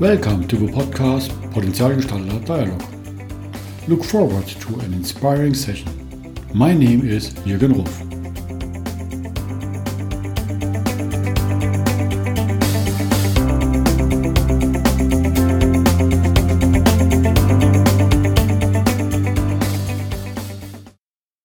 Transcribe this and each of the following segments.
Welcome to the podcast Potenzialgestalter Dialogue. Look forward to an inspiring session. My name is Jürgen Ruf.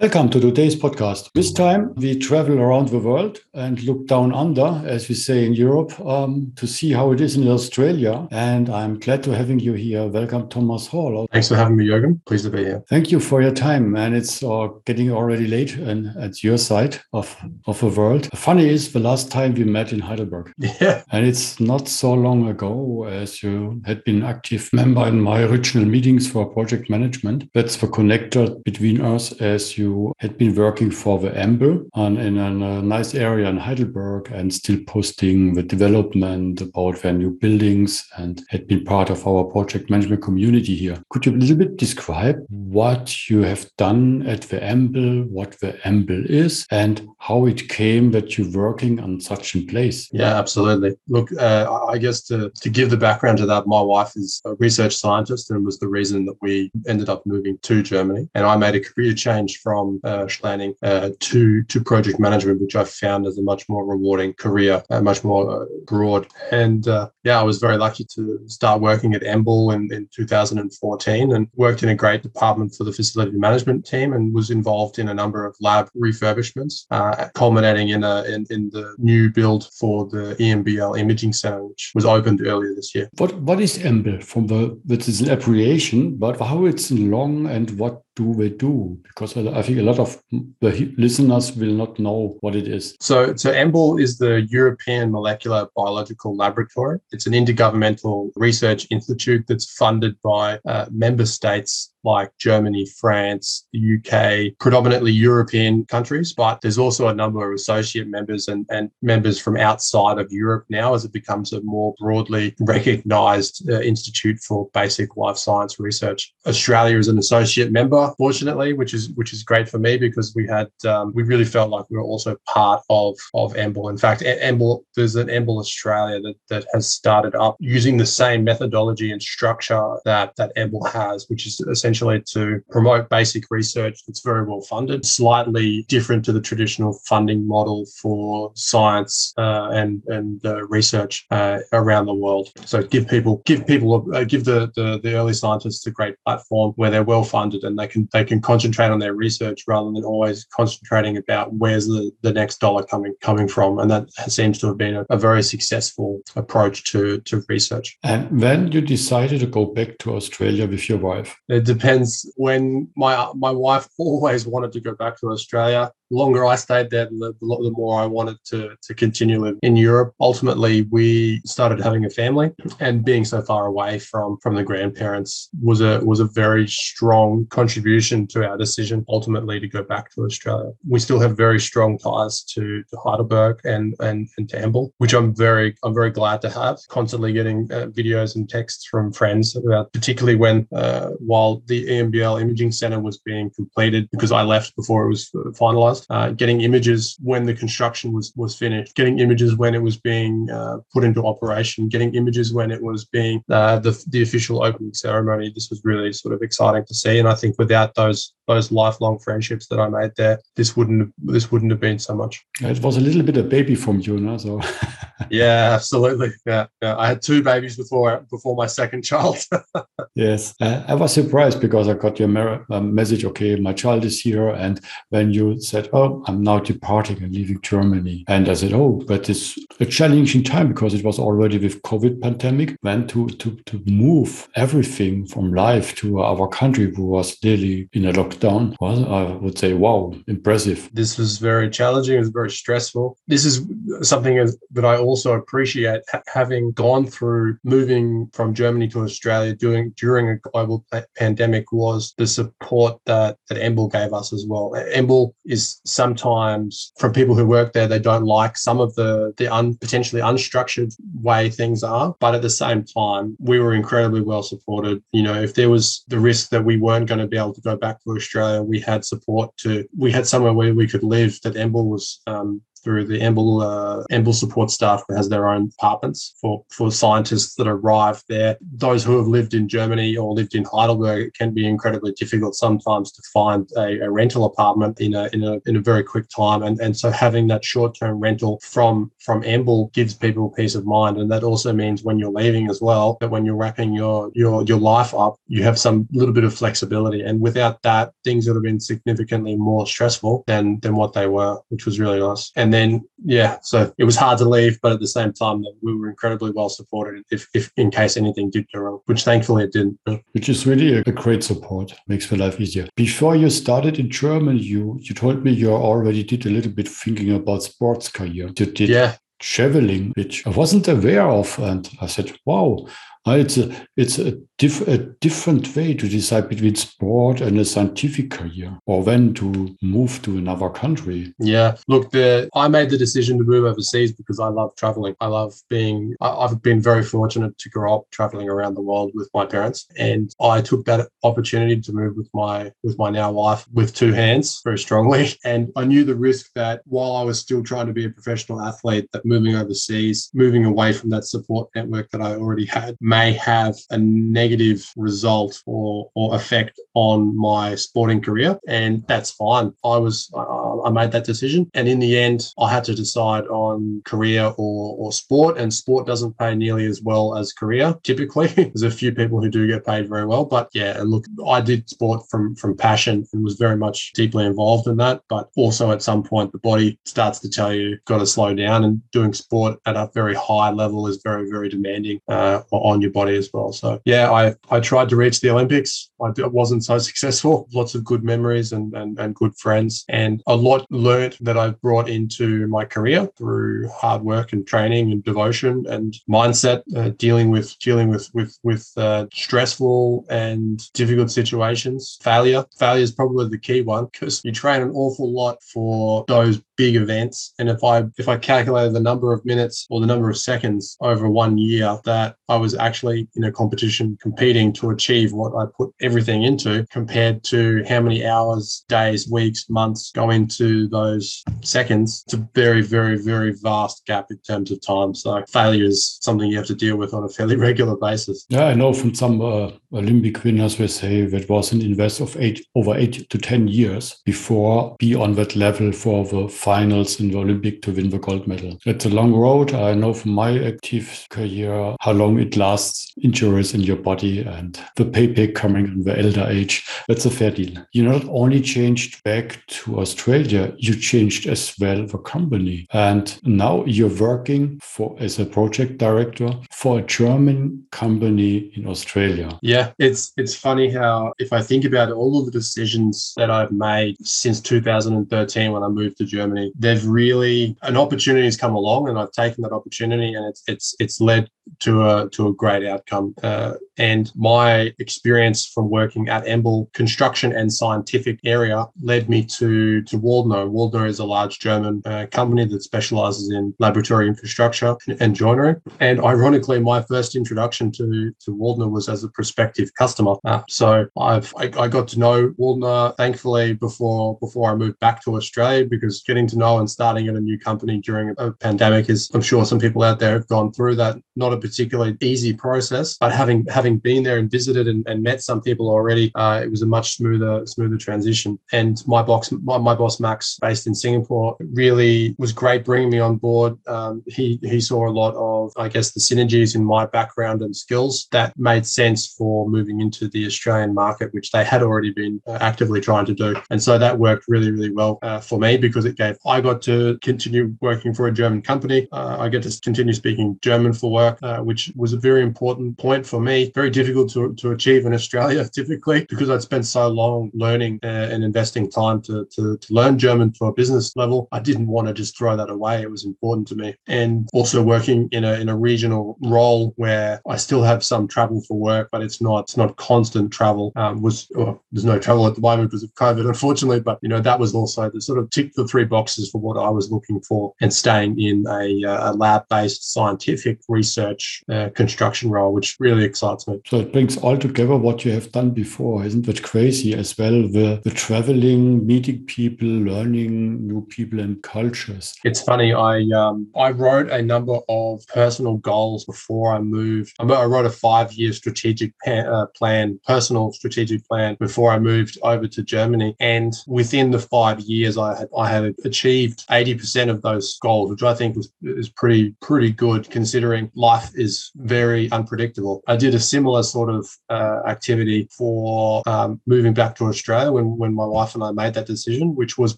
Welcome to today's podcast. This time we travel around the world and look down under, as we say in Europe, um, to see how it is in Australia. And I'm glad to having you here. Welcome, Thomas Hall. Thanks for having me, Jürgen. Pleased to be here. Thank you for your time. And it's uh, getting already late and at your side of, of the world. Funny is the last time we met in Heidelberg. Yeah. And it's not so long ago as you had been active member in my original meetings for project management. That's the connector between us as you had been working for the EMBL on, in a nice area in Heidelberg and still posting the development about their new buildings and had been part of our project management community here. Could you a little bit describe what you have done at the EMBL, what the EMBL is, and how it came that you're working on such a place? Yeah, absolutely. Look, uh, I guess to, to give the background to that, my wife is a research scientist and was the reason that we ended up moving to Germany. And I made a career change from from uh, Schlanning uh, to to project management, which I found as a much more rewarding career, uh, much more uh, broad. And uh, yeah, I was very lucky to start working at EMBL in, in 2014 and worked in a great department for the facility management team and was involved in a number of lab refurbishments, uh, culminating in a in, in the new build for the EMBL Imaging Center, which was opened earlier this year. What what is EMBL from the that is an abbreviation, but how it's long and what do they do? Because I think a lot of the listeners will not know what it is. So, so EMBL is the European Molecular Biological Laboratory. It's an intergovernmental research institute that's funded by uh, member states like Germany, France, the UK, predominantly European countries, but there's also a number of associate members and, and members from outside of Europe now as it becomes a more broadly recognized uh, institute for basic life science research. Australia is an associate member, fortunately, which is which is great for me because we had um, we really felt like we were also part of of EMBL. In fact, EMBL there's an EMBL Australia that, that has started up using the same methodology and structure that that EMBL has, which is essentially essentially to promote basic research that's very well funded, slightly different to the traditional funding model for science uh, and and uh, research uh, around the world. So give people give people uh, give the, the the early scientists a great platform where they're well funded and they can they can concentrate on their research rather than always concentrating about where's the, the next dollar coming coming from. And that seems to have been a, a very successful approach to to research. And then you decided to go back to Australia with your wife? It depends when my my wife always wanted to go back to Australia longer I stayed there, the, the more I wanted to, to continue in, in Europe. Ultimately, we started having a family, and being so far away from from the grandparents was a was a very strong contribution to our decision ultimately to go back to Australia. We still have very strong ties to, to Heidelberg and and and to EMBL, which I'm very I'm very glad to have. Constantly getting uh, videos and texts from friends about, particularly when uh, while the EMBL Imaging Center was being completed, because I left before it was finalized uh, getting images when the construction was was finished, getting images when it was being uh, put into operation, getting images when it was being uh, the the official opening ceremony. This was really sort of exciting to see, and I think without those those lifelong friendships that I made there, this wouldn't this wouldn't have been so much. It was a little bit a baby from you, no? So yeah, absolutely. Yeah, yeah, I had two babies before before my second child. yes, uh, I was surprised because I got your mer- um, message. Okay, my child is here, and when you said, "Oh, I'm now departing and leaving Germany," and I said, "Oh, but it's a challenging time because it was already with COVID pandemic. When to to to move everything from life to our country, who was nearly in a lockdown, was I would say, wow, impressive. This was very challenging. It was very stressful. This is something that I also appreciate having gone through moving from Germany to Australia during during a global pandemic was the support that that EMBL gave us as well. EMBL is sometimes from people who work there, they don't like some of the the un, potentially unstructured way things are, but at the same time, we were incredibly well supported. You know, if there was the risk that we weren't going to be able to go back to Australia, we had support to we had somewhere where we could live that EMBL was um, through the EMBL, uh, EMBL support staff has their own apartments for, for scientists that arrive there. Those who have lived in Germany or lived in Heidelberg, it can be incredibly difficult sometimes to find a, a rental apartment in a, in a, in a very quick time. And, and so having that short-term rental from, from EMBL gives people peace of mind. And that also means when you're leaving as well, that when you're wrapping your, your, your life up, you have some little bit of flexibility. And without that, things would have been significantly more stressful than, than what they were, which was really nice. And then, yeah, so it was hard to leave, but at the same time, we were incredibly well supported if, if in case anything did go wrong, which thankfully it didn't. Which is really a great support, makes my life easier. Before you started in Germany, you you told me you already did a little bit thinking about sports career. You did yeah. traveling, which I wasn't aware of, and I said, "Wow, it's a it's a, diff, a different way to decide between sport and a scientific career, or when to move to another country. Yeah, look, the I made the decision to move overseas because I love traveling. I love being. I've been very fortunate to grow up traveling around the world with my parents, and I took that opportunity to move with my with my now wife with two hands very strongly. And I knew the risk that while I was still trying to be a professional athlete, that moving overseas, moving away from that support network that I already had may have a negative result or, or effect on my sporting career. And that's fine. I was, I made that decision. And in the end, I had to decide on career or, or sport. And sport doesn't pay nearly as well as career typically. There's a few people who do get paid very well. But yeah, look, I did sport from, from passion and was very much deeply involved in that. But also at some point, the body starts to tell you, got to slow down. And doing sport at a very high level is very, very demanding uh, on on your body as well. So yeah, I I tried to reach the Olympics. I wasn't so successful. Lots of good memories and and, and good friends, and a lot learned that I've brought into my career through hard work and training and devotion and mindset, uh, dealing with dealing with with with uh, stressful and difficult situations. Failure, failure is probably the key one because you train an awful lot for those big events. And if I if I calculated the number of minutes or the number of seconds over one year that I was actually in a competition competing to achieve what I put everything into compared to how many hours, days, weeks, months go into those seconds, it's a very, very, very vast gap in terms of time. So failure is something you have to deal with on a fairly regular basis. Yeah, I know from some uh, Olympic winners we say that was an invest of eight over eight to ten years before be on that level for the finals in the Olympic to win the gold medal. It's a long road. I know from my active career how long it lasts, injuries in your body and the payback coming in the elder age. That's a fair deal. You not only changed back to Australia, you changed as well the company. And now you're working for as a project director for a German company in Australia. Yeah, it's it's funny how if I think about all of the decisions that I've made since 2013 when I moved to Germany they've really an opportunity has come along, and I've taken that opportunity, and it's it's it's led to a to a great outcome. Uh, and my experience from working at EMBL construction and scientific area led me to to Waldner. Waldner is a large German uh, company that specializes in laboratory infrastructure and joinery. And ironically, my first introduction to to Waldner was as a prospective customer. Uh, so I've I, I, got to know Waldner thankfully before before I moved back to Australia because getting to know and starting at a new company during a pandemic is I'm sure some people out there have gone through that. Not a particularly easy process, but having having been there and visited and, and met some people already, uh, it was a much smoother smoother transition. And my box my, my, boss Max, based in Singapore, really was great bringing me on board. Um, he he saw a lot of I guess the synergies in my background and skills that made sense for moving into the Australian market, which they had already been uh, actively trying to do. And so that worked really really well uh, for me because it gave I got to continue working for a German company. Uh, I get to continue speaking German for work, uh, which was a very important point for me. Very difficult to, to achieve in Australia, typically, because I'd spent so long learning uh, and investing time to, to, to learn German for a business level. I didn't want to just throw that away. It was important to me. And also working in a, in a regional role where I still have some travel for work, but it's not it's not constant travel. Um, was well, there's no travel at the moment because of COVID, unfortunately. But you know that was also the sort of tick the three boxes for what I was looking for, and staying in a, uh, a lab-based scientific research uh, construction role, which really excites me. So it brings all together what you have done before, isn't it crazy as well? The the traveling, meeting people, learning new people and cultures. It's funny. I um, I wrote a number of personal goals before I moved. I wrote a five-year strategic uh, plan, personal strategic plan before I moved over to Germany, and within the five years, I had I had achieved eighty percent of those goals, which I think was is pretty pretty good considering life is very unpredictable. I did a similar sort of uh, activity for um, moving back to Australia when when my wife and I made that decision, which was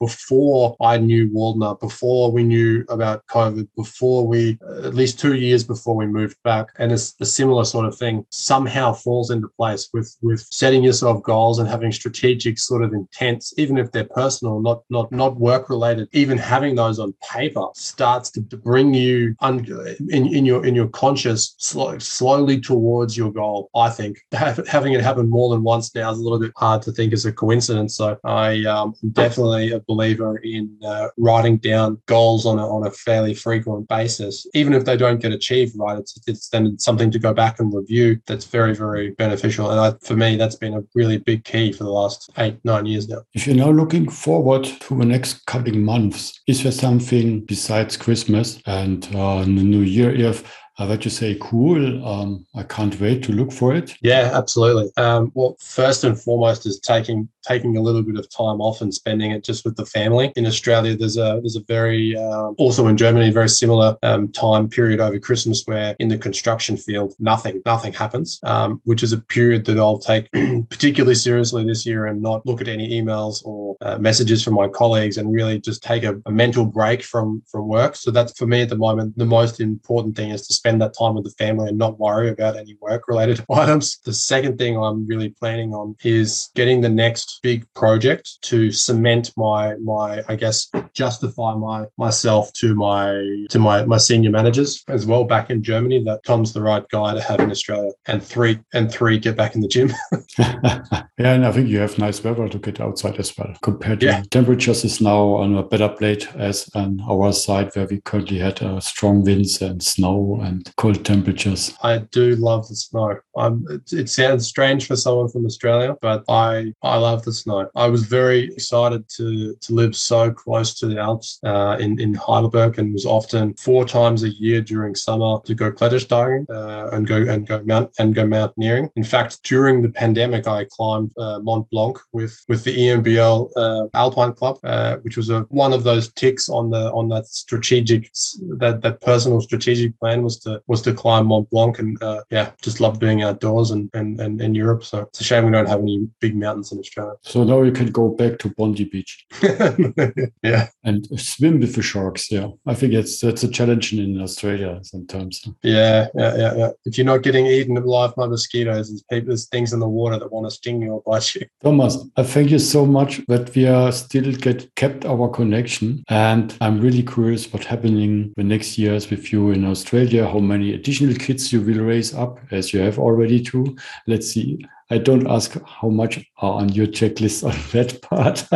before I knew Waldner, before we knew about COVID, before we at least two years before we moved back, and it's a similar sort of thing. Somehow falls into place with with setting yourself goals and having strategic sort of intents, even if they're personal, not not not work related. Even having those on paper starts to, to bring you in, in your in your conscious slow, slowly towards your goal. I think having it happen more than once now is a little bit hard to think as a coincidence. So I um, am definitely a believer in uh, writing down goals on a, on a fairly frequent basis, even if they don't get achieved. Right, it's it's then something to go back and review. That's very very beneficial, and I, for me, that's been a really big key for the last eight nine years now. If you're now looking forward to the next coming months, is there something besides Christmas and uh, the New Year? If I would just say cool. Um, I can't wait to look for it. Yeah, absolutely. Um, well, first and foremost is taking taking a little bit of time off and spending it just with the family. In Australia, there's a there's a very uh, also in Germany very similar um, time period over Christmas where in the construction field nothing nothing happens, um, which is a period that I'll take particularly seriously this year and not look at any emails or uh, messages from my colleagues and really just take a, a mental break from from work. So that's for me at the moment the most important thing is to spend that time with the family and not worry about any work related items. The second thing I'm really planning on is getting the next big project to cement my my I guess justify my myself to my to my my senior managers as well back in Germany that Tom's the right guy to have in Australia. And three and three get back in the gym. yeah, and I think you have nice weather to get outside as well. Compared to yeah. temperatures is now on a better plate as on our side where we currently had uh, strong winds and snow and cold temperatures. I do love the snow. It, it, sounds strange for someone from Australia, but I I love I was very excited to to live so close to the Alps uh, in in Heidelberg, and was often four times a year during summer to go Klettersteigen uh, and go and go mount and go mountaineering. In fact, during the pandemic, I climbed uh, Mont Blanc with with the EMBL uh, Alpine Club, uh, which was a one of those ticks on the on that strategic that that personal strategic plan was to was to climb Mont Blanc, and uh, yeah, just love being outdoors and, and and in Europe. So it's a shame we don't have any big mountains in Australia. So now you can go back to Bondi Beach. yeah, and swim with the sharks. Yeah, I think it's that's a challenge in Australia sometimes. Yeah, yeah, yeah, yeah. If you're not getting eaten alive by mosquitoes, there's, people, there's things in the water that want to sting you or bite you. Thomas, I thank you so much that we are still get kept our connection, and I'm really curious what's happening the next years with you in Australia how many additional kids you will raise up, as you have already two. Let's see. I don't ask how much are on your checklist on that part.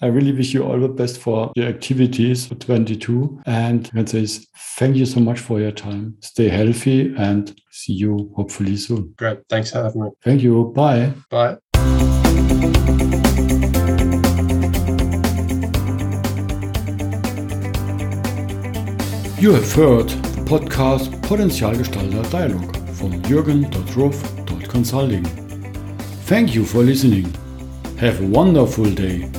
I really wish you all the best for your activities for 22. And I say thank you so much for your time. Stay healthy and see you hopefully soon. Great. Thanks for having me. Thank you. Bye. Bye. You have heard the Podcast Potenzialgestalter Dialog von jürgen.ruff.consulting. Thank you for listening. Have a wonderful day.